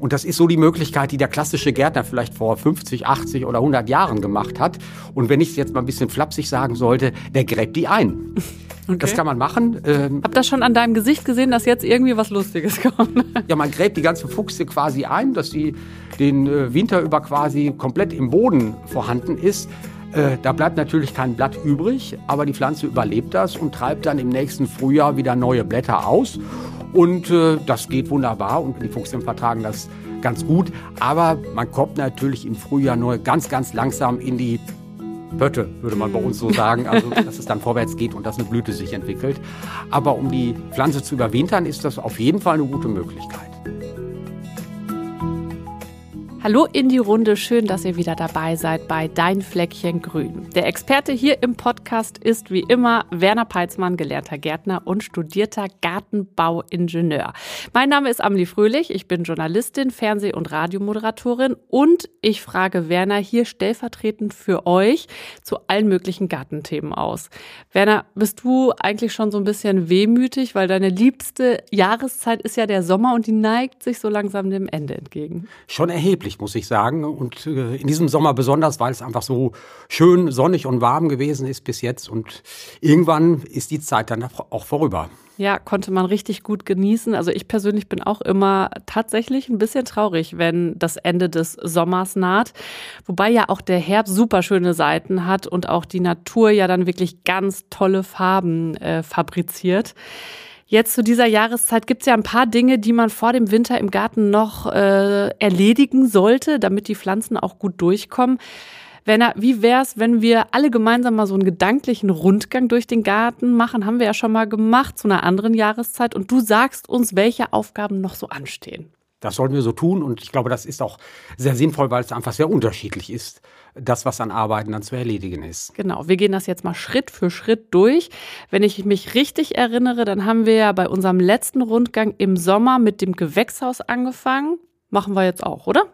Und das ist so die Möglichkeit, die der klassische Gärtner vielleicht vor 50, 80 oder 100 Jahren gemacht hat. Und wenn ich es jetzt mal ein bisschen flapsig sagen sollte, der gräbt die ein. Okay. Das kann man machen. Ähm, Hab das schon an deinem Gesicht gesehen, dass jetzt irgendwie was Lustiges kommt. ja, man gräbt die ganze Fuchse quasi ein, dass sie den äh, Winter über quasi komplett im Boden vorhanden ist. Äh, da bleibt natürlich kein Blatt übrig, aber die Pflanze überlebt das und treibt dann im nächsten Frühjahr wieder neue Blätter aus. Und äh, das geht wunderbar und die Fuchsen vertragen das ganz gut. Aber man kommt natürlich im Frühjahr nur ganz, ganz langsam in die Pötte, würde man bei uns so sagen. Also, dass es dann vorwärts geht und dass eine Blüte sich entwickelt. Aber um die Pflanze zu überwintern, ist das auf jeden Fall eine gute Möglichkeit. Hallo in die Runde, schön, dass ihr wieder dabei seid bei Dein Fleckchen Grün. Der Experte hier im Podcast ist wie immer Werner Peitzmann, gelernter Gärtner und studierter Gartenbauingenieur. Mein Name ist Amelie Fröhlich, ich bin Journalistin, Fernseh- und Radiomoderatorin und ich frage Werner hier stellvertretend für euch zu allen möglichen Gartenthemen aus. Werner, bist du eigentlich schon so ein bisschen wehmütig, weil deine liebste Jahreszeit ist ja der Sommer und die neigt sich so langsam dem Ende entgegen? Schon erheblich erträglich, muss ich sagen. Und äh, in diesem Sommer besonders, weil es einfach so schön sonnig und warm gewesen ist bis jetzt. Und irgendwann ist die Zeit dann auch vorüber. Ja, konnte man richtig gut genießen. Also ich persönlich bin auch immer tatsächlich ein bisschen traurig, wenn das Ende des Sommers naht. Wobei ja auch der Herbst super schöne Seiten hat und auch die Natur ja dann wirklich ganz tolle Farben äh, fabriziert. Jetzt zu dieser Jahreszeit gibt es ja ein paar Dinge, die man vor dem Winter im Garten noch äh, erledigen sollte, damit die Pflanzen auch gut durchkommen. Werner, wie wär's, wenn wir alle gemeinsam mal so einen gedanklichen Rundgang durch den Garten machen? Haben wir ja schon mal gemacht zu einer anderen Jahreszeit. Und du sagst uns, welche Aufgaben noch so anstehen. Das sollten wir so tun und ich glaube, das ist auch sehr sinnvoll, weil es einfach sehr unterschiedlich ist, das, was an Arbeiten dann zu erledigen ist. Genau, wir gehen das jetzt mal Schritt für Schritt durch. Wenn ich mich richtig erinnere, dann haben wir ja bei unserem letzten Rundgang im Sommer mit dem Gewächshaus angefangen. Machen wir jetzt auch, oder?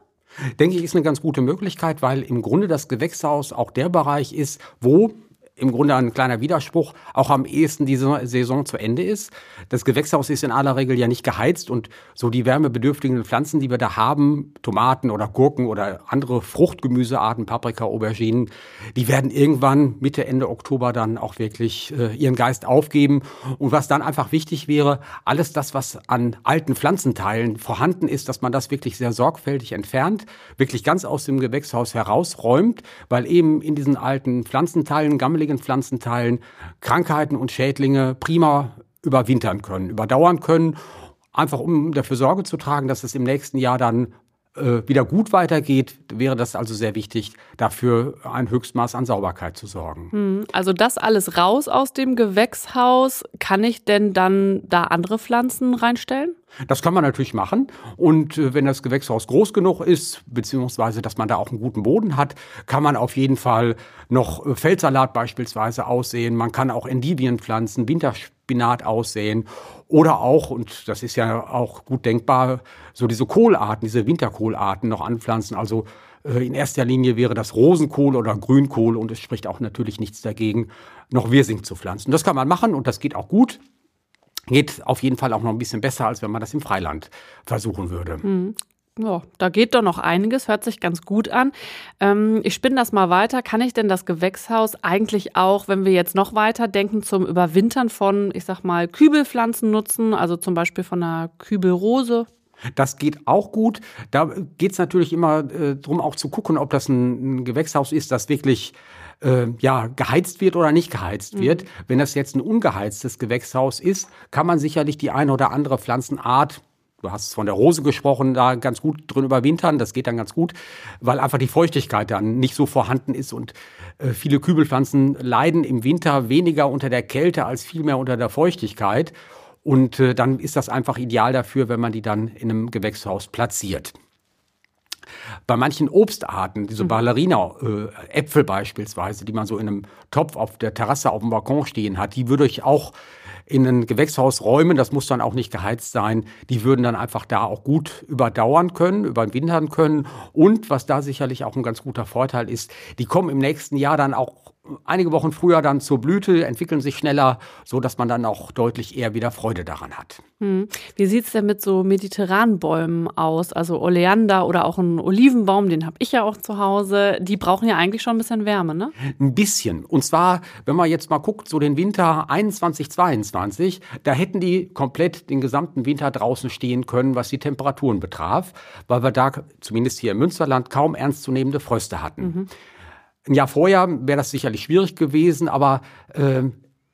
Denke ich, ist eine ganz gute Möglichkeit, weil im Grunde das Gewächshaus auch der Bereich ist, wo im Grunde ein kleiner Widerspruch, auch am ehesten diese Saison zu Ende ist. Das Gewächshaus ist in aller Regel ja nicht geheizt und so die wärmebedürftigen Pflanzen, die wir da haben, Tomaten oder Gurken oder andere Fruchtgemüsearten, Paprika, Auberginen, die werden irgendwann Mitte, Ende Oktober dann auch wirklich äh, ihren Geist aufgeben. Und was dann einfach wichtig wäre, alles das, was an alten Pflanzenteilen vorhanden ist, dass man das wirklich sehr sorgfältig entfernt, wirklich ganz aus dem Gewächshaus herausräumt, weil eben in diesen alten Pflanzenteilen, gammeligen einschlägigen Pflanzenteilen Krankheiten und Schädlinge prima überwintern können, überdauern können, einfach um dafür Sorge zu tragen, dass es im nächsten Jahr dann wieder gut weitergeht, wäre das also sehr wichtig, dafür ein Höchstmaß an Sauberkeit zu sorgen. Hm, also das alles raus aus dem Gewächshaus. Kann ich denn dann da andere Pflanzen reinstellen? Das kann man natürlich machen. Und äh, wenn das Gewächshaus groß genug ist, beziehungsweise dass man da auch einen guten Boden hat, kann man auf jeden Fall noch äh, Feldsalat beispielsweise aussehen. Man kann auch Endivien pflanzen, Winterspinat aussehen. Oder auch, und das ist ja auch gut denkbar, so diese Kohlarten, diese Winterkohlarten noch anpflanzen. Also äh, in erster Linie wäre das Rosenkohl oder Grünkohl und es spricht auch natürlich nichts dagegen, noch Wirsing zu pflanzen. Das kann man machen und das geht auch gut. Geht auf jeden Fall auch noch ein bisschen besser, als wenn man das im Freiland versuchen würde. Ja, da geht doch noch einiges, hört sich ganz gut an. Ähm, ich spinne das mal weiter. Kann ich denn das Gewächshaus eigentlich auch, wenn wir jetzt noch weiter denken, zum Überwintern von, ich sag mal, Kübelpflanzen nutzen, also zum Beispiel von einer Kübelrose? Das geht auch gut. Da geht es natürlich immer äh, darum, auch zu gucken, ob das ein, ein Gewächshaus ist, das wirklich äh, ja, geheizt wird oder nicht geheizt mhm. wird. Wenn das jetzt ein ungeheiztes Gewächshaus ist, kann man sicherlich die eine oder andere Pflanzenart du hast von der Rose gesprochen, da ganz gut drin überwintern. Das geht dann ganz gut, weil einfach die Feuchtigkeit dann nicht so vorhanden ist und äh, viele Kübelpflanzen leiden im Winter weniger unter der Kälte als vielmehr unter der Feuchtigkeit. Und äh, dann ist das einfach ideal dafür, wenn man die dann in einem Gewächshaus platziert. Bei manchen Obstarten, diese mhm. Ballerina-Äpfel beispielsweise, die man so in einem Topf auf der Terrasse auf dem Balkon stehen hat, die würde ich auch in ein Gewächshaus räumen. Das muss dann auch nicht geheizt sein. Die würden dann einfach da auch gut überdauern können, überwintern können. Und was da sicherlich auch ein ganz guter Vorteil ist, die kommen im nächsten Jahr dann auch einige Wochen früher dann zur Blüte, entwickeln sich schneller, so dass man dann auch deutlich eher wieder Freude daran hat. Hm. Wie sieht's denn mit so mediterranen Bäumen aus? Also Oleander oder auch ein Olivenbaum, den habe ich ja auch zu Hause. Die brauchen ja eigentlich schon ein bisschen Wärme, ne? Ein bisschen. Und zwar, wenn man jetzt mal guckt, so den Winter 21, 22, da hätten die komplett den gesamten Winter draußen stehen können, was die Temperaturen betraf, weil wir da zumindest hier im Münsterland kaum ernstzunehmende Fröste hatten. Mhm. Ein Jahr vorher wäre das sicherlich schwierig gewesen, aber äh,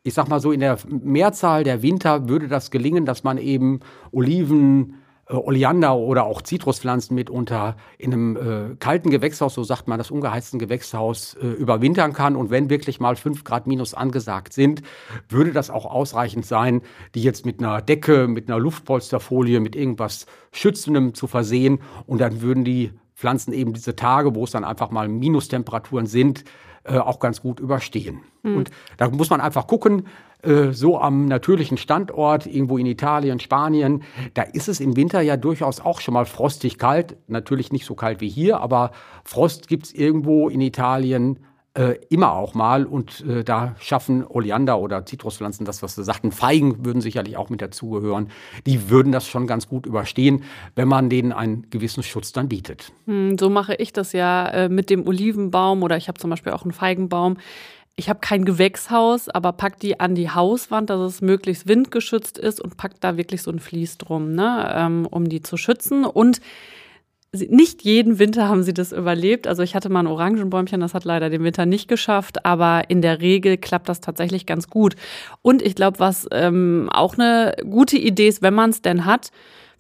ich sag mal so, in der Mehrzahl der Winter würde das gelingen, dass man eben Oliven, äh, Oleander oder auch Zitruspflanzen mitunter in einem äh, kalten Gewächshaus, so sagt man das ungeheizten Gewächshaus, äh, überwintern kann. Und wenn wirklich mal fünf Grad minus angesagt sind, würde das auch ausreichend sein, die jetzt mit einer Decke, mit einer Luftpolsterfolie, mit irgendwas Schützendem zu versehen. Und dann würden die Pflanzen eben diese Tage, wo es dann einfach mal Minustemperaturen sind, äh, auch ganz gut überstehen. Mhm. Und da muss man einfach gucken, äh, so am natürlichen Standort, irgendwo in Italien, Spanien, da ist es im Winter ja durchaus auch schon mal frostig kalt. Natürlich nicht so kalt wie hier, aber Frost gibt es irgendwo in Italien äh, immer auch mal und äh, da schaffen Oleander oder Zitruspflanzen, das was Sie sagten, Feigen würden sicherlich auch mit dazugehören, die würden das schon ganz gut überstehen, wenn man denen einen gewissen Schutz dann bietet. Hm, so mache ich das ja äh, mit dem Olivenbaum oder ich habe zum Beispiel auch einen Feigenbaum. Ich habe kein Gewächshaus, aber pack die an die Hauswand, dass es möglichst windgeschützt ist und pack da wirklich so ein Vlies drum, ne, ähm, um die zu schützen und nicht jeden Winter haben sie das überlebt. Also ich hatte mal ein Orangenbäumchen, das hat leider den Winter nicht geschafft, aber in der Regel klappt das tatsächlich ganz gut. Und ich glaube, was ähm, auch eine gute Idee ist, wenn man es denn hat,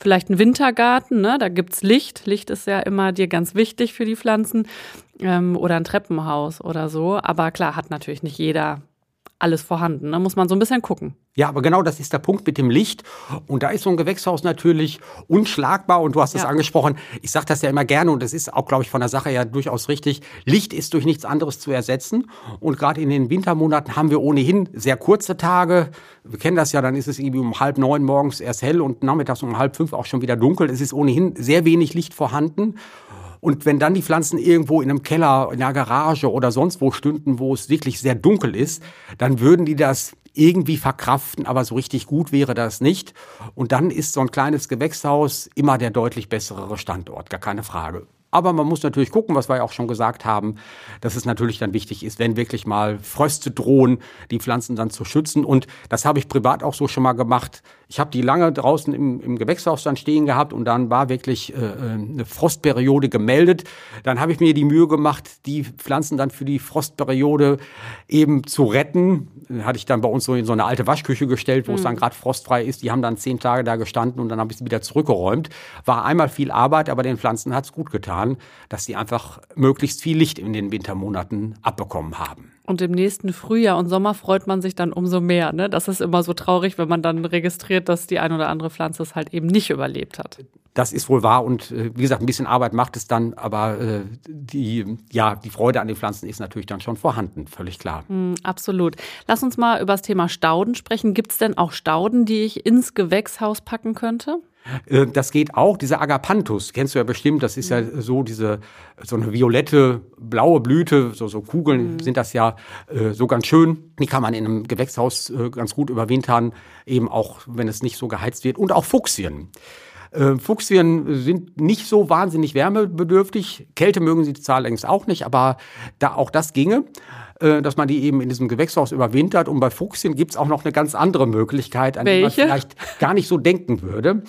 vielleicht ein Wintergarten, ne? da gibt's Licht. Licht ist ja immer dir ganz wichtig für die Pflanzen. Ähm, oder ein Treppenhaus oder so. Aber klar, hat natürlich nicht jeder alles vorhanden. Da muss man so ein bisschen gucken. Ja, aber genau das ist der Punkt mit dem Licht. Und da ist so ein Gewächshaus natürlich unschlagbar. Und du hast es ja. angesprochen. Ich sage das ja immer gerne und das ist auch, glaube ich, von der Sache ja durchaus richtig. Licht ist durch nichts anderes zu ersetzen. Und gerade in den Wintermonaten haben wir ohnehin sehr kurze Tage. Wir kennen das ja, dann ist es irgendwie um halb neun morgens erst hell und nachmittags um halb fünf auch schon wieder dunkel. Es ist ohnehin sehr wenig Licht vorhanden. Und wenn dann die Pflanzen irgendwo in einem Keller, in einer Garage oder sonst wo stünden, wo es wirklich sehr dunkel ist, dann würden die das irgendwie verkraften, aber so richtig gut wäre das nicht. Und dann ist so ein kleines Gewächshaus immer der deutlich bessere Standort, gar keine Frage. Aber man muss natürlich gucken, was wir ja auch schon gesagt haben, dass es natürlich dann wichtig ist, wenn wirklich mal Fröste drohen, die Pflanzen dann zu schützen. Und das habe ich privat auch so schon mal gemacht. Ich habe die lange draußen im, im Gewächshaus dann stehen gehabt und dann war wirklich äh, eine Frostperiode gemeldet. Dann habe ich mir die Mühe gemacht, die Pflanzen dann für die Frostperiode eben zu retten. Hatte ich dann bei uns so in so eine alte Waschküche gestellt, wo mhm. es dann gerade frostfrei ist. Die haben dann zehn Tage da gestanden und dann habe ich sie wieder zurückgeräumt. War einmal viel Arbeit, aber den Pflanzen hat es gut getan, dass sie einfach möglichst viel Licht in den Wintermonaten abbekommen haben. Und im nächsten Frühjahr und Sommer freut man sich dann umso mehr. Ne? Das ist immer so traurig, wenn man dann registriert, dass die ein oder andere Pflanze es halt eben nicht überlebt hat. Das ist wohl wahr und äh, wie gesagt, ein bisschen Arbeit macht es dann, aber äh, die, ja, die Freude an den Pflanzen ist natürlich dann schon vorhanden, völlig klar. Mm, absolut. Lass uns mal über das Thema Stauden sprechen. Gibt es denn auch Stauden, die ich ins Gewächshaus packen könnte? Äh, das geht auch. Dieser Agapanthus, kennst du ja bestimmt, das ist ja mhm. so diese, so eine violette, blaue Blüte, so, so Kugeln mhm. sind das ja äh, so ganz schön. Die kann man in einem Gewächshaus äh, ganz gut überwintern, eben auch, wenn es nicht so geheizt wird. Und auch Fuchsien. Äh, Fuchsien sind nicht so wahnsinnig wärmebedürftig. Kälte mögen sie zwar längst auch nicht, aber da auch das ginge äh, dass man die eben in diesem Gewächshaus überwintert. Und bei Fuchsien gibt es auch noch eine ganz andere Möglichkeit, an Welche? die man vielleicht gar nicht so denken würde.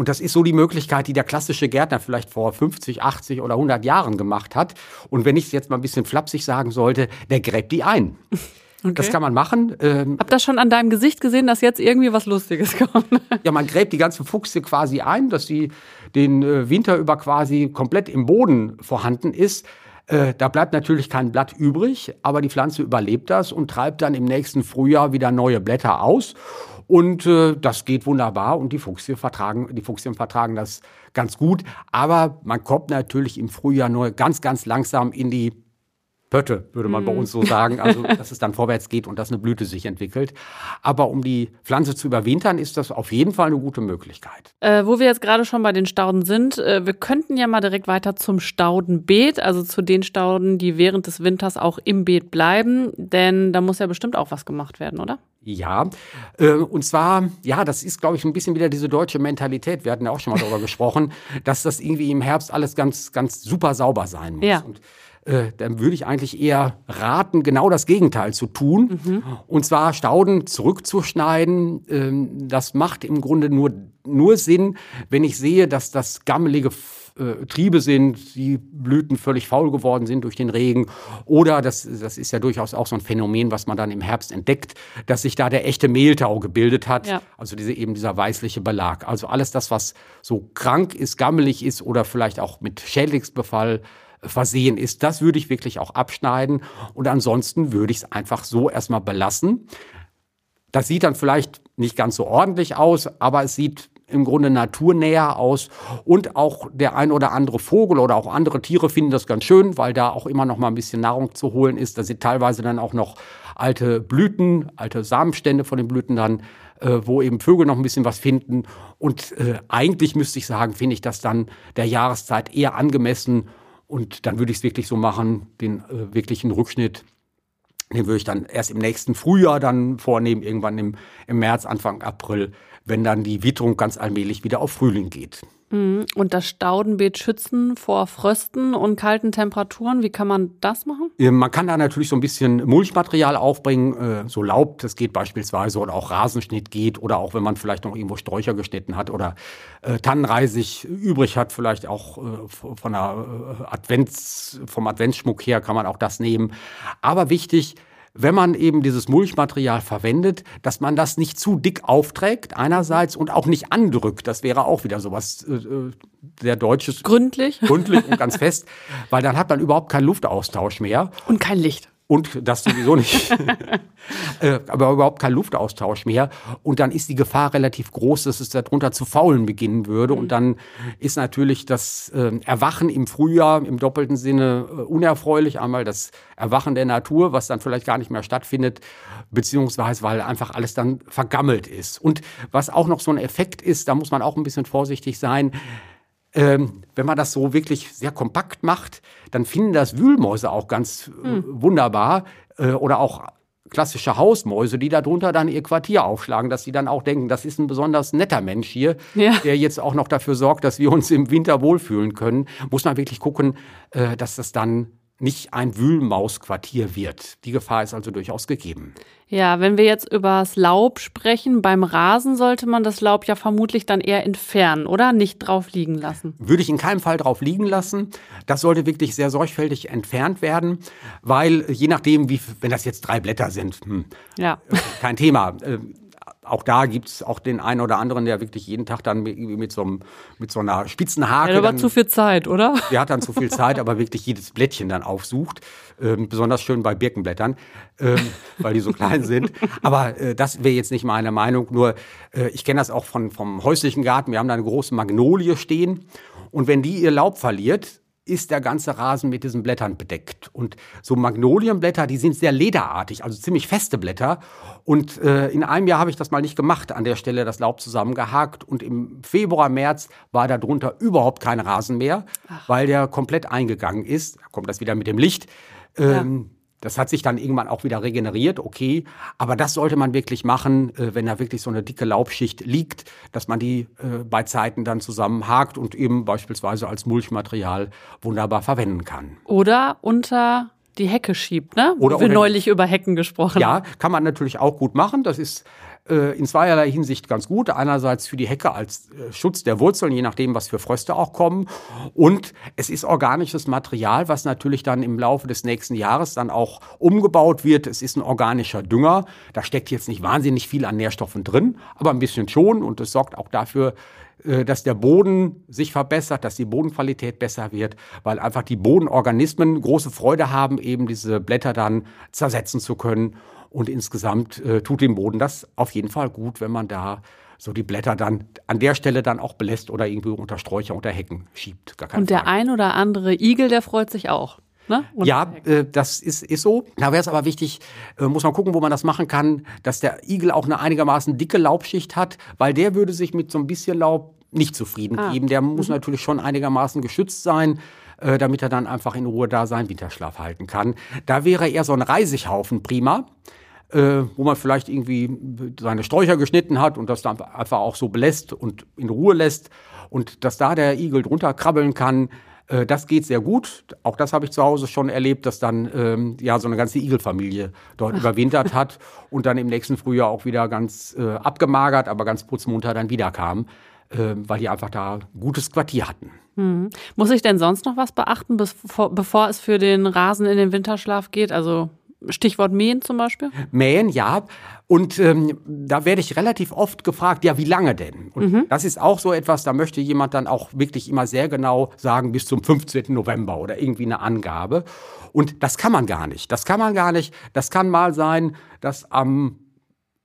Und das ist so die Möglichkeit, die der klassische Gärtner vielleicht vor 50, 80 oder 100 Jahren gemacht hat. Und wenn ich es jetzt mal ein bisschen flapsig sagen sollte, der gräbt die ein. Okay. Das kann man machen. Ähm, Hab das schon an deinem Gesicht gesehen, dass jetzt irgendwie was Lustiges kommt. ja, man gräbt die ganzen Fuchse quasi ein, dass sie den äh, Winter über quasi komplett im Boden vorhanden ist. Äh, da bleibt natürlich kein Blatt übrig, aber die Pflanze überlebt das und treibt dann im nächsten Frühjahr wieder neue Blätter aus. Und äh, das geht wunderbar und die Fuchsien vertragen, die Fuchsien vertragen das ganz gut. Aber man kommt natürlich im Frühjahr nur ganz, ganz langsam in die Pötte, würde man bei uns so sagen. Also, dass es dann vorwärts geht und dass eine Blüte sich entwickelt. Aber um die Pflanze zu überwintern, ist das auf jeden Fall eine gute Möglichkeit. Äh, wo wir jetzt gerade schon bei den Stauden sind, äh, wir könnten ja mal direkt weiter zum Staudenbeet, also zu den Stauden, die während des Winters auch im Beet bleiben. Denn da muss ja bestimmt auch was gemacht werden, oder? Ja, äh, und zwar, ja, das ist, glaube ich, ein bisschen wieder diese deutsche Mentalität. Wir hatten ja auch schon mal darüber gesprochen, dass das irgendwie im Herbst alles ganz, ganz super sauber sein muss. Ja. Und äh, dann würde ich eigentlich eher raten, genau das Gegenteil zu tun. Mhm. Und zwar Stauden zurückzuschneiden. Ähm, das macht im Grunde nur, nur Sinn, wenn ich sehe, dass das gammelige äh, Triebe sind, die Blüten völlig faul geworden sind durch den Regen. Oder, das, das ist ja durchaus auch so ein Phänomen, was man dann im Herbst entdeckt, dass sich da der echte Mehltau gebildet hat. Ja. Also diese, eben dieser weißliche Belag. Also alles das, was so krank ist, gammelig ist oder vielleicht auch mit Schädlingsbefall versehen ist. Das würde ich wirklich auch abschneiden. Und ansonsten würde ich es einfach so erstmal belassen. Das sieht dann vielleicht nicht ganz so ordentlich aus, aber es sieht im Grunde naturnäher aus und auch der ein oder andere Vogel oder auch andere Tiere finden das ganz schön, weil da auch immer noch mal ein bisschen Nahrung zu holen ist. Da sind teilweise dann auch noch alte Blüten, alte Samenstände von den Blüten dann, äh, wo eben Vögel noch ein bisschen was finden. Und äh, eigentlich müsste ich sagen, finde ich das dann der Jahreszeit eher angemessen und dann würde ich es wirklich so machen, den äh, wirklichen Rückschnitt, den würde ich dann erst im nächsten Frühjahr dann vornehmen, irgendwann im, im März, Anfang April, wenn dann die Witterung ganz allmählich wieder auf Frühling geht. Mhm. Und das Staudenbeet schützen vor Frösten und kalten Temperaturen, wie kann man das machen? Man kann da natürlich so ein bisschen Mulchmaterial aufbringen, äh, so Laub, das geht beispielsweise, oder auch Rasenschnitt geht, oder auch wenn man vielleicht noch irgendwo Sträucher geschnitten hat oder äh, Tannenreisig übrig hat, vielleicht auch äh, von der Advents, vom Adventsschmuck her kann man auch das nehmen. Aber wichtig, wenn man eben dieses Mulchmaterial verwendet, dass man das nicht zu dick aufträgt einerseits und auch nicht andrückt. Das wäre auch wieder sowas äh, äh sehr deutsches. Gründlich. Gründlich und ganz fest, weil dann hat man überhaupt keinen Luftaustausch mehr. Und kein Licht und das sowieso nicht, äh, aber überhaupt kein Luftaustausch mehr. Und dann ist die Gefahr relativ groß, dass es darunter zu faulen beginnen würde. Und dann ist natürlich das äh, Erwachen im Frühjahr im doppelten Sinne äh, unerfreulich. Einmal das Erwachen der Natur, was dann vielleicht gar nicht mehr stattfindet, beziehungsweise weil einfach alles dann vergammelt ist. Und was auch noch so ein Effekt ist, da muss man auch ein bisschen vorsichtig sein, ähm, wenn man das so wirklich sehr kompakt macht, dann finden das Wühlmäuse auch ganz äh, wunderbar äh, oder auch klassische Hausmäuse, die darunter dann ihr Quartier aufschlagen, dass sie dann auch denken, das ist ein besonders netter Mensch hier, ja. der jetzt auch noch dafür sorgt, dass wir uns im Winter wohlfühlen können. Muss man wirklich gucken, äh, dass das dann nicht ein Wühlmausquartier wird. Die Gefahr ist also durchaus gegeben. Ja, wenn wir jetzt über das Laub sprechen, beim Rasen sollte man das Laub ja vermutlich dann eher entfernen, oder? Nicht drauf liegen lassen. Würde ich in keinem Fall drauf liegen lassen. Das sollte wirklich sehr sorgfältig entfernt werden, weil je nachdem, wie, wenn das jetzt drei Blätter sind, hm, ja. kein Thema. Auch da gibt es auch den einen oder anderen, der wirklich jeden Tag dann mit, mit, so, einem, mit so einer spitzen Hake. Ja, aber zu viel Zeit, oder? Der hat dann zu viel Zeit, aber wirklich jedes Blättchen dann aufsucht. Ähm, besonders schön bei Birkenblättern, ähm, weil die so klein sind. Aber äh, das wäre jetzt nicht meine Meinung. Nur äh, ich kenne das auch von, vom häuslichen Garten. Wir haben da eine große Magnolie stehen. Und wenn die ihr Laub verliert, ist der ganze Rasen mit diesen Blättern bedeckt. Und so Magnolienblätter, die sind sehr lederartig, also ziemlich feste Blätter. Und äh, in einem Jahr habe ich das mal nicht gemacht, an der Stelle das Laub zusammengehakt. Und im Februar, März war darunter überhaupt kein Rasen mehr, Ach. weil der komplett eingegangen ist. Da kommt das wieder mit dem Licht. Ähm, ja. Das hat sich dann irgendwann auch wieder regeneriert, okay. Aber das sollte man wirklich machen, äh, wenn da wirklich so eine dicke Laubschicht liegt, dass man die äh, bei Zeiten dann zusammenhakt und eben beispielsweise als Mulchmaterial wunderbar verwenden kann. Oder unter die Hecke schiebt, ne? Oder Wo wir neulich über Hecken gesprochen Ja, kann man natürlich auch gut machen. Das ist äh, in zweierlei Hinsicht ganz gut. Einerseits für die Hecke als äh, Schutz der Wurzeln, je nachdem, was für Fröste auch kommen. Und es ist organisches Material, was natürlich dann im Laufe des nächsten Jahres dann auch umgebaut wird. Es ist ein organischer Dünger. Da steckt jetzt nicht wahnsinnig viel an Nährstoffen drin, aber ein bisschen schon. Und es sorgt auch dafür, äh, dass der Boden sich verbessert, dass die Bodenqualität besser wird, weil einfach die Bodenorganismen große Freude haben, eben diese Blätter dann zersetzen zu können. Und insgesamt äh, tut dem Boden das auf jeden Fall gut, wenn man da so die Blätter dann an der Stelle dann auch belässt oder irgendwie unter Sträucher, unter Hecken schiebt. Und der Frage. ein oder andere Igel, der freut sich auch. Ne? ja, äh, das ist, ist so. Da wäre es aber wichtig, äh, muss man gucken, wo man das machen kann, dass der Igel auch eine einigermaßen dicke Laubschicht hat, weil der würde sich mit so ein bisschen Laub nicht zufrieden Ah. geben. Der muss natürlich schon einigermaßen geschützt sein, äh, damit er dann einfach in Ruhe da seinen Winterschlaf halten kann. Da wäre eher so ein Reisighaufen prima. Äh, wo man vielleicht irgendwie seine Sträucher geschnitten hat und das dann einfach auch so belässt und in Ruhe lässt und dass da der Igel drunter krabbeln kann, äh, das geht sehr gut. Auch das habe ich zu Hause schon erlebt, dass dann ähm, ja so eine ganze Igelfamilie dort überwintert hat und dann im nächsten Frühjahr auch wieder ganz äh, abgemagert, aber ganz putzmunter dann wiederkam, äh, weil die einfach da gutes Quartier hatten. Muss ich denn sonst noch was beachten, bevor, bevor es für den Rasen in den Winterschlaf geht? Also Stichwort Mähen zum Beispiel? Mähen, ja. Und ähm, da werde ich relativ oft gefragt, ja, wie lange denn? Und das ist auch so etwas, da möchte jemand dann auch wirklich immer sehr genau sagen, bis zum 15. November oder irgendwie eine Angabe. Und das kann man gar nicht. Das kann man gar nicht. Das kann mal sein, dass am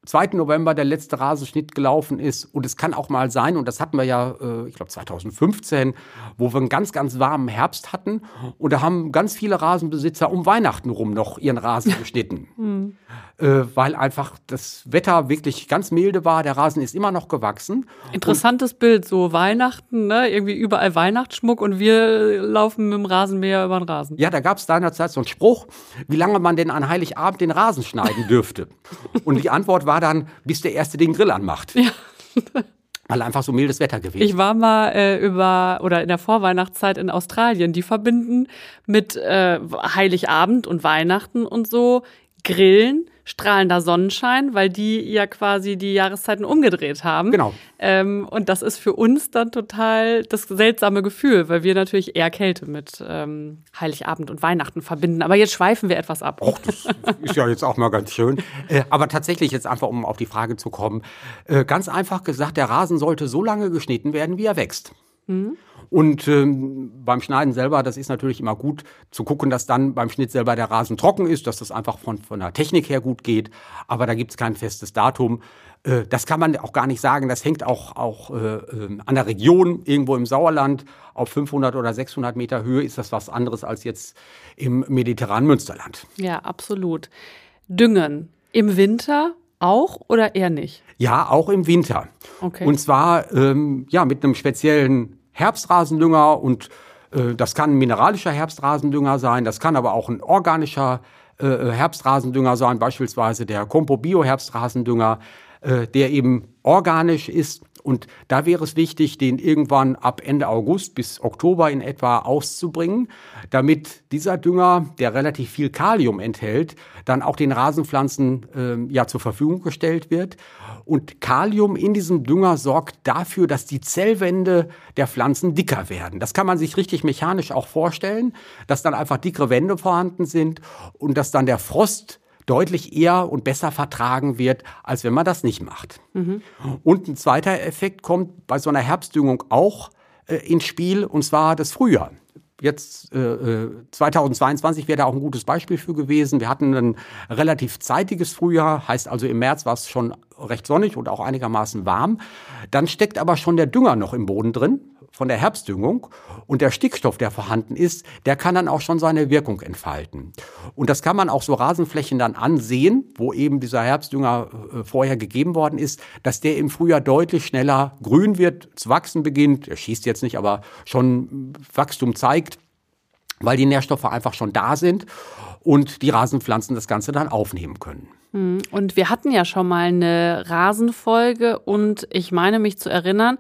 2. November der letzte Rasenschnitt gelaufen ist. Und es kann auch mal sein, und das hatten wir ja, äh, ich glaube 2015, wo wir einen ganz, ganz warmen Herbst hatten. Und da haben ganz viele Rasenbesitzer um Weihnachten rum noch ihren Rasen geschnitten. Äh, weil einfach das Wetter wirklich ganz milde war. Der Rasen ist immer noch gewachsen. Interessantes Bild, so Weihnachten, ne? irgendwie überall Weihnachtsschmuck und wir laufen mit dem Rasenmäher über den Rasen. Ja, da gab es seinerzeit so einen Spruch, wie lange man denn an Heiligabend den Rasen schneiden dürfte. Und die Antwort war dann, bis der Erste den Grill anmacht. Weil einfach so mildes Wetter gewesen Ich war mal äh, über oder in der Vorweihnachtszeit in Australien. Die verbinden mit äh, Heiligabend und Weihnachten und so Grillen, strahlender Sonnenschein, weil die ja quasi die Jahreszeiten umgedreht haben. Genau. Ähm, und das ist für uns dann total das seltsame Gefühl, weil wir natürlich eher Kälte mit ähm, Heiligabend und Weihnachten verbinden. Aber jetzt schweifen wir etwas ab. Och, das ist ja jetzt auch mal ganz schön. Äh, aber tatsächlich jetzt einfach, um auf die Frage zu kommen, äh, ganz einfach gesagt, der Rasen sollte so lange geschnitten werden, wie er wächst. Und ähm, beim Schneiden selber, das ist natürlich immer gut zu gucken, dass dann beim Schnitt selber der Rasen trocken ist, dass das einfach von, von der Technik her gut geht. Aber da gibt es kein festes Datum. Äh, das kann man auch gar nicht sagen. Das hängt auch, auch äh, äh, an der Region. Irgendwo im Sauerland auf 500 oder 600 Meter Höhe ist das was anderes als jetzt im mediterranen Münsterland. Ja, absolut. Düngen im Winter auch oder eher nicht? Ja, auch im Winter. Okay. Und zwar ähm, ja mit einem speziellen Herbstrasendünger und äh, das kann ein mineralischer Herbstrasendünger sein, das kann aber auch ein organischer äh, Herbstrasendünger sein, beispielsweise der Compo Bio Herbstrasendünger, äh, der eben organisch ist. Und da wäre es wichtig, den irgendwann ab Ende August bis Oktober in etwa auszubringen, damit dieser Dünger, der relativ viel Kalium enthält, dann auch den Rasenpflanzen ähm, ja zur Verfügung gestellt wird. Und Kalium in diesem Dünger sorgt dafür, dass die Zellwände der Pflanzen dicker werden. Das kann man sich richtig mechanisch auch vorstellen, dass dann einfach dickere Wände vorhanden sind und dass dann der Frost deutlich eher und besser vertragen wird, als wenn man das nicht macht. Und ein zweiter Effekt kommt bei so einer Herbstdüngung auch äh, ins Spiel, und zwar das Frühjahr. Jetzt äh, äh, 2022 wäre da auch ein gutes Beispiel für gewesen. Wir hatten ein relativ zeitiges Frühjahr, heißt also im März war es schon recht sonnig und auch einigermaßen warm. Dann steckt aber schon der Dünger noch im Boden drin von der Herbstdüngung und der Stickstoff, der vorhanden ist, der kann dann auch schon seine Wirkung entfalten. Und das kann man auch so Rasenflächen dann ansehen, wo eben dieser Herbstdünger äh, vorher gegeben worden ist, dass der im Frühjahr deutlich schneller grün wird, zu wachsen beginnt. Er schießt jetzt nicht, aber schon Wachstum zeigt, weil die Nährstoffe einfach schon da sind und die Rasenpflanzen das Ganze dann aufnehmen können. Und wir hatten ja schon mal eine Rasenfolge und ich meine mich zu erinnern,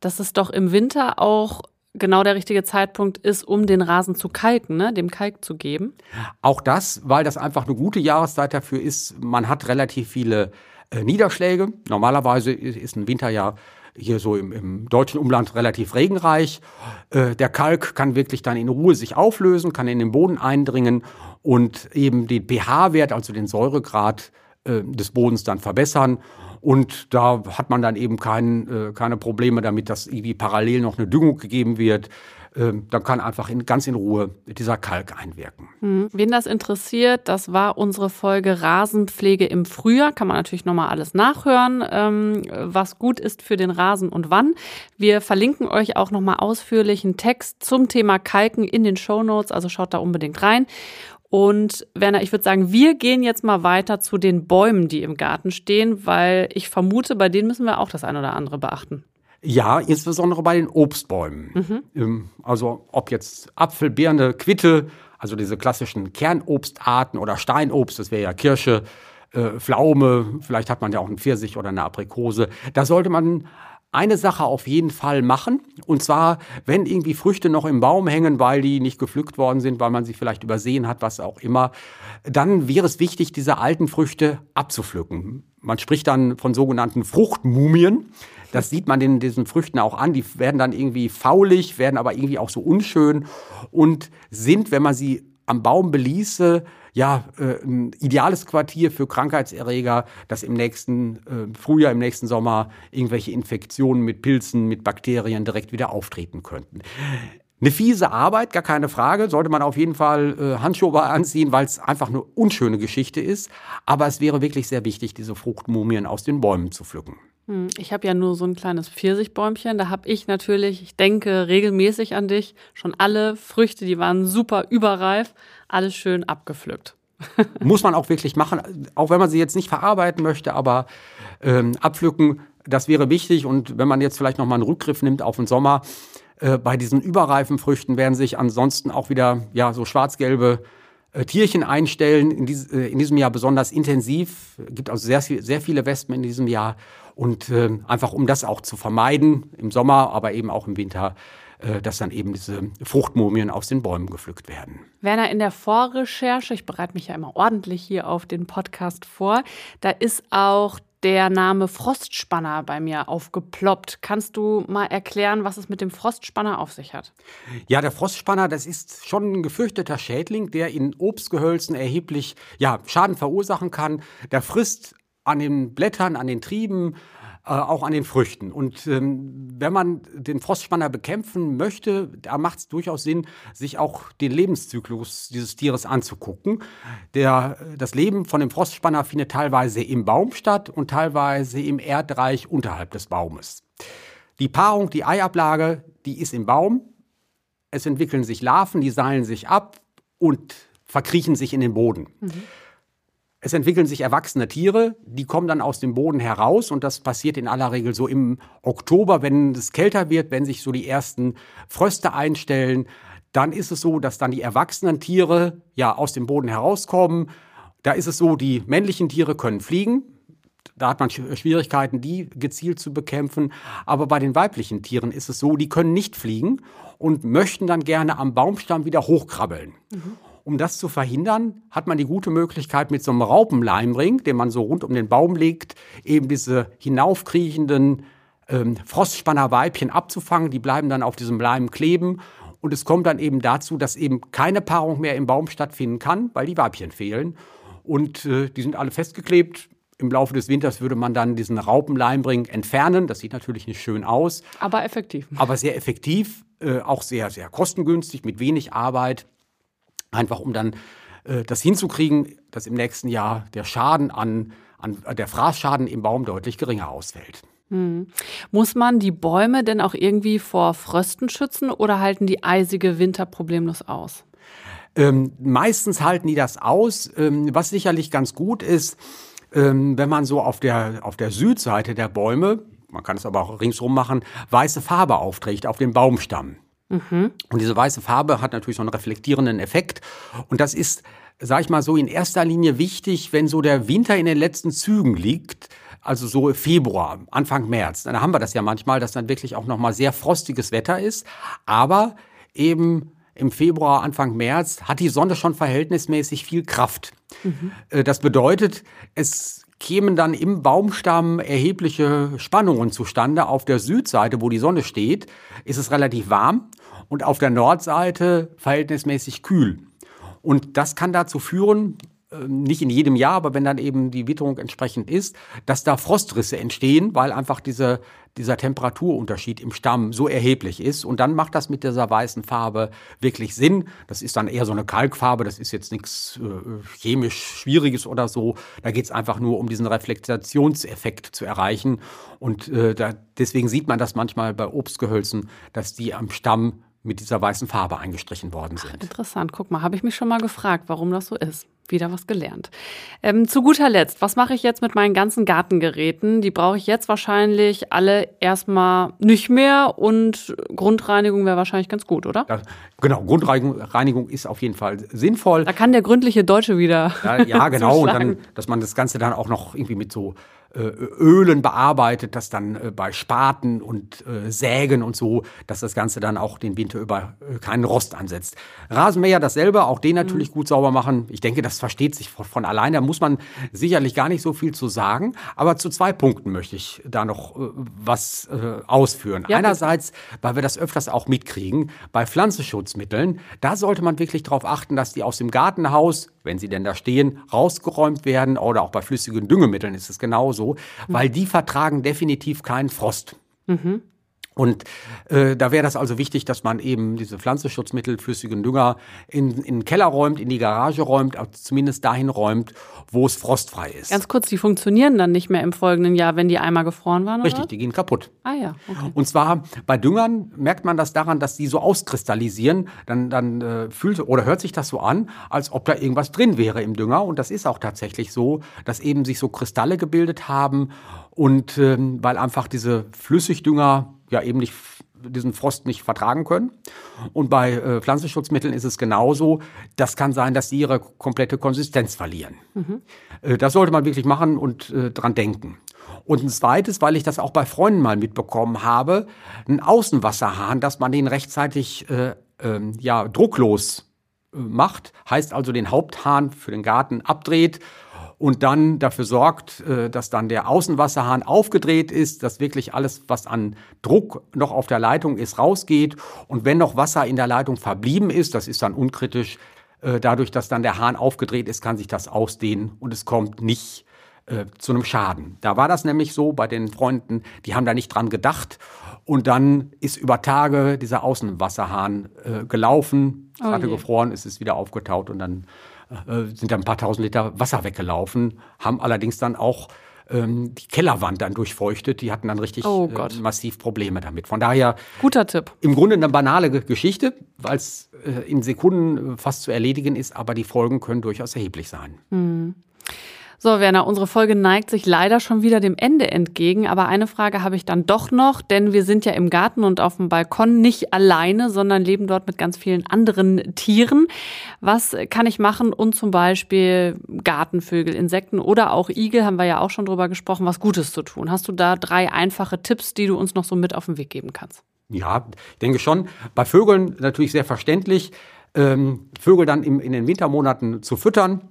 dass es doch im Winter auch genau der richtige Zeitpunkt ist, um den Rasen zu kalken, ne? dem Kalk zu geben. Auch das, weil das einfach eine gute Jahreszeit dafür ist. Man hat relativ viele äh, Niederschläge. Normalerweise ist, ein Winterjahr hier so im, im deutschen Umland relativ regenreich. Äh, der Kalk kann wirklich dann in Ruhe sich auflösen, kann in den Boden eindringen und eben den pH-Wert, also den Säuregrad äh, des Bodens dann verbessern. Und da hat man dann eben kein, äh, keine Probleme damit, dass irgendwie parallel noch eine Düngung gegeben wird. Ähm, dann kann einfach in, ganz in Ruhe dieser Kalk einwirken. Mhm. Wen das interessiert, das war unsere Folge Rasenpflege im Frühjahr. Kann man natürlich nochmal alles nachhören, ähm, was gut ist für den Rasen und wann. Wir verlinken euch auch nochmal ausführlich einen Text zum Thema Kalken in den Show Notes, also schaut da unbedingt rein. Und Werner, ich würde sagen, wir gehen jetzt mal weiter zu den Bäumen, die im Garten stehen, weil ich vermute, bei denen müssen wir auch das ein oder andere beachten. Ja, insbesondere bei den Obstbäumen. Mhm. Ähm, also ob jetzt Apfel, Birne, Quitte, also diese klassischen Kernobstarten oder Steinobst, das wäre ja Kirsche, äh, Pflaume, vielleicht hat man ja auch einen Pfirsich oder eine Aprikose. Da sollte man eine Sache auf jeden Fall machen. Und zwar, wenn irgendwie Früchte noch im Baum hängen, weil die nicht gepflückt worden sind, weil man sie vielleicht übersehen hat, was auch immer, dann wäre es wichtig, diese alten Früchte abzupflücken. Man spricht dann von sogenannten Fruchtmumien. Das sieht man in diesen Früchten auch an. Die werden dann irgendwie faulig, werden aber irgendwie auch so unschön und sind, wenn man sie am Baum beließe, ja, äh, ein ideales Quartier für Krankheitserreger, dass im nächsten äh, Frühjahr, im nächsten Sommer irgendwelche Infektionen mit Pilzen, mit Bakterien direkt wieder auftreten könnten. Eine fiese Arbeit, gar keine Frage, sollte man auf jeden Fall äh, Handschuhe anziehen, weil es einfach eine unschöne Geschichte ist. Aber es wäre wirklich sehr wichtig, diese Fruchtmumien aus den Bäumen zu pflücken. Hm, ich habe ja nur so ein kleines Pfirsichbäumchen. Da habe ich natürlich, ich denke regelmäßig an dich, schon alle Früchte, die waren super überreif, alles schön abgepflückt. Muss man auch wirklich machen, auch wenn man sie jetzt nicht verarbeiten möchte, aber ähm, abpflücken, das wäre wichtig. Und wenn man jetzt vielleicht nochmal einen Rückgriff nimmt auf den Sommer, äh, bei diesen überreifen Früchten werden sich ansonsten auch wieder ja so schwarz-gelbe äh, Tierchen einstellen. Äh, in, diesem Jahr besonders intensiv. Es gibt also sehr, sehr viele Wespen in diesem Jahr. Und äh, einfach um das auch zu vermeiden, im Sommer, aber eben auch im Winter, äh, dass dann eben diese Fruchtmumien aus den Bäumen gepflückt werden. Werner, in der Vorrecherche, ich bereite mich ja immer ordentlich hier auf den Podcast vor, da ist auch der Name Frostspanner bei mir aufgeploppt. Kannst du mal erklären, was es mit dem Frostspanner auf sich hat? Ja, der Frostspanner, das ist schon ein gefürchteter Schädling, der in Obstgehölzen erheblich ja, Schaden verursachen kann. Der frisst an den Blättern, an den Trieben, äh, auch an den Früchten. Und ähm, wenn man den Frostspanner bekämpfen möchte, da macht es durchaus Sinn, sich auch den Lebenszyklus dieses Tieres anzugucken. Der, das Leben von dem Frostspanner findet teilweise im Baum statt und teilweise im Erdreich unterhalb des Baumes. Die Paarung, die Eiablage, die ist im Baum. Es entwickeln sich Larven, die seilen sich ab und verkriechen sich in den Boden. Mhm. Es entwickeln sich erwachsene Tiere, die kommen dann aus dem Boden heraus und das passiert in aller Regel so im Oktober, wenn es kälter wird, wenn sich so die ersten Fröste einstellen. Dann ist es so, dass dann die erwachsenen Tiere ja aus dem Boden herauskommen. Da ist es so, die männlichen Tiere können fliegen. Da hat man Schwierigkeiten, die gezielt zu bekämpfen. Aber bei den weiblichen Tieren ist es so, die können nicht fliegen und möchten dann gerne am Baumstamm wieder hochkrabbeln. Mhm. Um das zu verhindern, hat man die gute Möglichkeit, mit so einem Raupenleimring, den man so rund um den Baum legt, eben diese hinaufkriechenden ähm, Frostspannerweibchen abzufangen. Die bleiben dann auf diesem Leim kleben. Und es kommt dann eben dazu, dass eben keine Paarung mehr im Baum stattfinden kann, weil die Weibchen fehlen. Und äh, die sind alle festgeklebt. Im Laufe des Winters würde man dann diesen Raupenleimring entfernen. Das sieht natürlich nicht schön aus. Aber effektiv. Aber sehr effektiv, äh, auch sehr, sehr kostengünstig, mit wenig Arbeit. Einfach um dann äh, das hinzukriegen, dass im nächsten Jahr der Schaden an, an der Fraßschaden im Baum deutlich geringer ausfällt. Hm. Muss man die Bäume denn auch irgendwie vor Frösten schützen oder halten die eisige Winter problemlos aus? Ähm, meistens halten die das aus. Ähm, was sicherlich ganz gut ist, ähm, wenn man so auf der, auf der Südseite der Bäume, man kann es aber auch ringsrum machen, weiße Farbe aufträgt auf den Baumstamm. Mhm. Und diese weiße Farbe hat natürlich so einen reflektierenden Effekt. Und das ist, sag ich mal so, in erster Linie wichtig, wenn so der Winter in den letzten Zügen liegt. Also so Februar, Anfang März. Dann haben wir das ja manchmal, dass dann wirklich auch nochmal sehr frostiges Wetter ist. Aber eben im Februar, Anfang März hat die Sonne schon verhältnismäßig viel Kraft. Mhm. Das bedeutet, es kämen dann im Baumstamm erhebliche Spannungen zustande. Auf der Südseite, wo die Sonne steht, ist es relativ warm und auf der Nordseite verhältnismäßig kühl. Und das kann dazu führen, ähm, nicht in jedem Jahr, aber wenn dann eben die Witterung entsprechend ist, dass da Frostrisse entstehen, weil einfach diese, dieser Temperaturunterschied im Stamm so erheblich ist. Und dann macht das mit dieser weißen Farbe wirklich Sinn. Das ist dann eher so eine Kalkfarbe, das ist jetzt nichts äh, chemisch Schwieriges oder so. Da geht es einfach nur um diesen Reflexionseffekt zu erreichen. Und äh, da, deswegen sieht man das manchmal bei Obstgehölzen, dass die am Stamm mit dieser weißen Farbe eingestrichen worden sind. Ach, interessant. Guck mal, habe ich mich schon mal gefragt, warum das so ist wieder was gelernt. Ähm, zu guter Letzt, was mache ich jetzt mit meinen ganzen Gartengeräten? Die brauche ich jetzt wahrscheinlich alle erstmal nicht mehr und Grundreinigung wäre wahrscheinlich ganz gut, oder? Ja, genau, Grundreinigung ist auf jeden Fall sinnvoll. Da kann der gründliche Deutsche wieder. Ja, ja genau, und dann, dass man das Ganze dann auch noch irgendwie mit so Ölen bearbeitet, dass dann äh, bei Spaten und äh, Sägen und so, dass das Ganze dann auch den Winter über keinen Rost ansetzt. Rasenmäher dasselbe, auch den natürlich mhm. gut sauber machen. Ich denke, das versteht sich von, von allein. Da muss man sicherlich gar nicht so viel zu sagen. Aber zu zwei Punkten möchte ich da noch was ausführen. Ja, Einerseits, weil wir das öfters auch mitkriegen, bei Pflanzenschutzmitteln, da sollte man wirklich darauf achten, dass die aus dem Gartenhaus wenn sie denn da stehen, rausgeräumt werden. Oder auch bei flüssigen Düngemitteln ist es genauso, mhm. weil die vertragen definitiv keinen Frost. Mhm. Und äh, da wäre das also wichtig, dass man eben diese Pflanzenschutzmittel, flüssigen Dünger in, in den Keller räumt, in die Garage räumt, zumindest dahin räumt, wo es frostfrei ist. Ganz kurz, die funktionieren dann nicht mehr im folgenden Jahr, wenn die einmal gefroren waren? Richtig, oder? die gehen kaputt. Ah ja, okay. Und zwar bei Düngern merkt man das daran, dass die so auskristallisieren. Dann, dann äh, fühlt oder hört sich das so an, als ob da irgendwas drin wäre im Dünger. Und das ist auch tatsächlich so, dass eben sich so Kristalle gebildet haben. Und ähm, weil einfach diese Flüssigdünger ja eben nicht diesen Frost nicht vertragen können. Und bei äh, Pflanzenschutzmitteln ist es genauso. Das kann sein, dass sie ihre komplette Konsistenz verlieren. Mhm. Äh, das sollte man wirklich machen und äh, dran denken. Und ein zweites, weil ich das auch bei Freunden mal mitbekommen habe, ein Außenwasserhahn, dass man den rechtzeitig äh, ähm, ja, drucklos äh, macht, heißt also den Haupthahn für den Garten abdreht und dann dafür sorgt, äh, dass dann der Außenwasserhahn aufgedreht ist, dass wirklich alles, was an Druck noch auf der Leitung ist, rausgeht. Und wenn noch Wasser in der Leitung verblieben ist, das ist dann unkritisch, äh, dadurch, dass dann der Hahn aufgedreht ist, kann sich das ausdehnen und es kommt nicht äh, zu einem Schaden. Da war das nämlich so bei den Freunden, die haben da nicht dran gedacht. Und dann ist über Tage dieser Außenwasserhahn äh, gelaufen, es oh hatte gefroren, es ist wieder aufgetaut und dann sind da ein paar tausend Liter Wasser weggelaufen, haben allerdings dann auch ähm, die Kellerwand dann durchfeuchtet. Die hatten dann richtig oh äh, massiv Probleme damit. Von daher. Guter Tipp. Im Grunde eine banale Geschichte, weil es äh, in Sekunden äh, fast zu erledigen ist, aber die Folgen können durchaus erheblich sein. Mhm. So, Werner, unsere Folge neigt sich leider schon wieder dem Ende entgegen, aber eine Frage habe ich dann doch noch, denn wir sind ja im Garten und auf dem Balkon nicht alleine, sondern leben dort mit ganz vielen anderen Tieren. Was kann ich machen, um zum Beispiel Gartenvögel, Insekten oder auch Igel, haben wir ja auch schon drüber gesprochen, was Gutes zu tun? Hast du da drei einfache Tipps, die du uns noch so mit auf den Weg geben kannst? Ja, ich denke schon. Bei Vögeln natürlich sehr verständlich. Ähm, Vögel dann in den Wintermonaten zu füttern,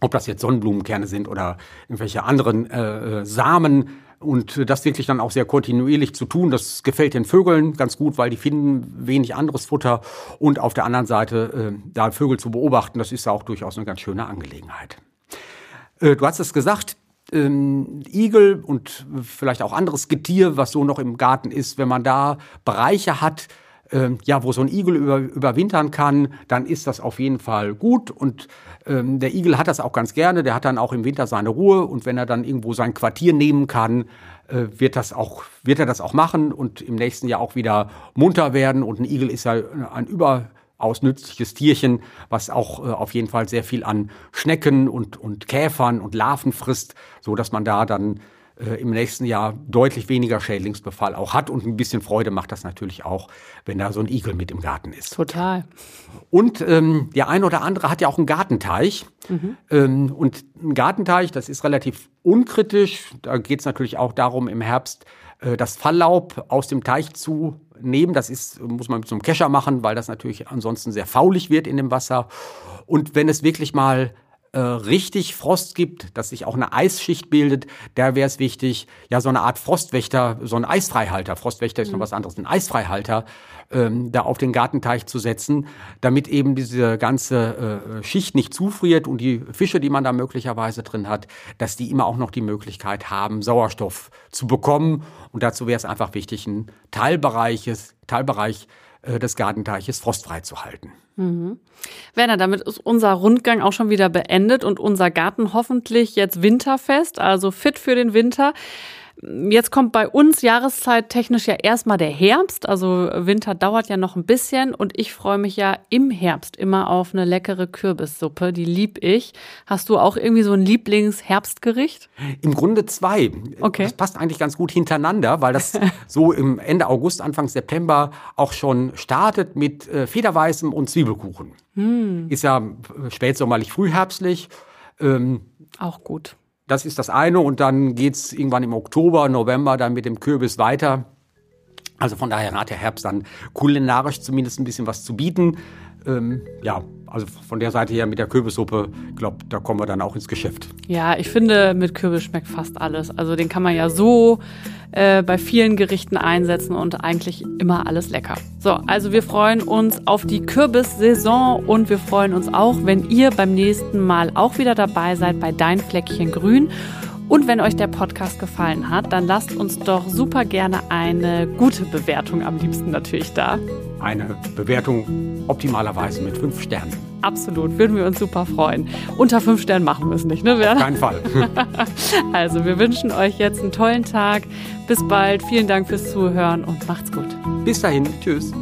ob das jetzt Sonnenblumenkerne sind oder irgendwelche anderen äh, äh, Samen und das wirklich dann auch sehr kontinuierlich zu tun, das gefällt den Vögeln ganz gut, weil die finden wenig anderes Futter und auf der anderen Seite äh, da Vögel zu beobachten, das ist auch durchaus eine ganz schöne Angelegenheit. Äh, du hast es gesagt, ähm, Igel und vielleicht auch anderes Getier, was so noch im Garten ist, wenn man da Bereiche hat, ähm, ja, wo so ein Igel über, überwintern kann, dann ist das auf jeden Fall gut. Und ähm, der Igel hat das auch ganz gerne. Der hat dann auch im Winter seine Ruhe. Und wenn er dann irgendwo sein Quartier nehmen kann, äh, wird, das auch, wird er das auch machen und im nächsten Jahr auch wieder munter werden. Und ein Igel ist ja ein überaus nützliches Tierchen, was auch äh, auf jeden Fall sehr viel an Schnecken und, und Käfern und Larven frisst, so dass man da dann äh, im nächsten Jahr deutlich weniger Schädlingsbefall auch hat. Und ein bisschen Freude macht das natürlich auch, wenn da so ein Igel mit im Garten ist. Total. Und ähm, der ein oder andere hat ja auch einen Gartenteich. Mhm. Ähm, und ein Gartenteich, das ist relativ unkritisch. Da geht es natürlich auch darum, im Herbst äh, das Falllaub aus dem Teich zu nehmen. Das ist, muss man mit so einem Kescher machen, weil das natürlich ansonsten sehr faulig wird in dem Wasser. Und wenn es wirklich mal äh, richtig Frost gibt, dass sich auch eine Eisschicht bildet, da wäre es wichtig, ja, so eine Art Frostwächter, so ein Eisfreihalter, Frostwächter ist noch mhm. was anderes, ein Eisfreihalter, ähm, da auf den Gartenteich zu setzen, damit eben diese ganze äh, Schicht nicht zufriert und die Fische, die man da möglicherweise drin hat, dass die immer auch noch die Möglichkeit haben, Sauerstoff zu bekommen. Und dazu wäre es einfach wichtig, einen Teilbereiches, Teilbereich äh, des Gartenteiches frostfrei zu halten. Mhm. Werner, damit ist unser Rundgang auch schon wieder beendet und unser Garten hoffentlich jetzt winterfest, also fit für den Winter. Jetzt kommt bei uns jahreszeittechnisch ja erstmal der Herbst. Also Winter dauert ja noch ein bisschen und ich freue mich ja im Herbst immer auf eine leckere Kürbissuppe. Die lieb ich. Hast du auch irgendwie so ein Lieblingsherbstgericht? Im Grunde zwei. Okay. Das passt eigentlich ganz gut hintereinander, weil das so im Ende August, Anfang September auch schon startet mit äh, Federweißem und Zwiebelkuchen. Hm. Ist ja spätsommerlich, frühherbstlich. Ähm, auch gut. Das ist das eine und dann geht's irgendwann im Oktober, November dann mit dem Kürbis weiter. Also von daher hat der Herbst dann kulinarisch zumindest ein bisschen was zu bieten. Ähm, ja, also von der Seite her mit der Kürbissuppe, glaube, da kommen wir dann auch ins Geschäft. Ja, ich finde, mit Kürbis schmeckt fast alles. Also den kann man ja so äh, bei vielen Gerichten einsetzen und eigentlich immer alles lecker. So, also wir freuen uns auf die Kürbissaison und wir freuen uns auch, wenn ihr beim nächsten Mal auch wieder dabei seid bei Dein Fleckchen Grün. Und wenn euch der Podcast gefallen hat, dann lasst uns doch super gerne eine gute Bewertung am liebsten natürlich da. Eine Bewertung optimalerweise mit fünf Sternen. Absolut, würden wir uns super freuen. Unter fünf Sternen machen wir es nicht, ne? Auf keinen Fall. also, wir wünschen euch jetzt einen tollen Tag. Bis bald. Vielen Dank fürs Zuhören und macht's gut. Bis dahin. Tschüss.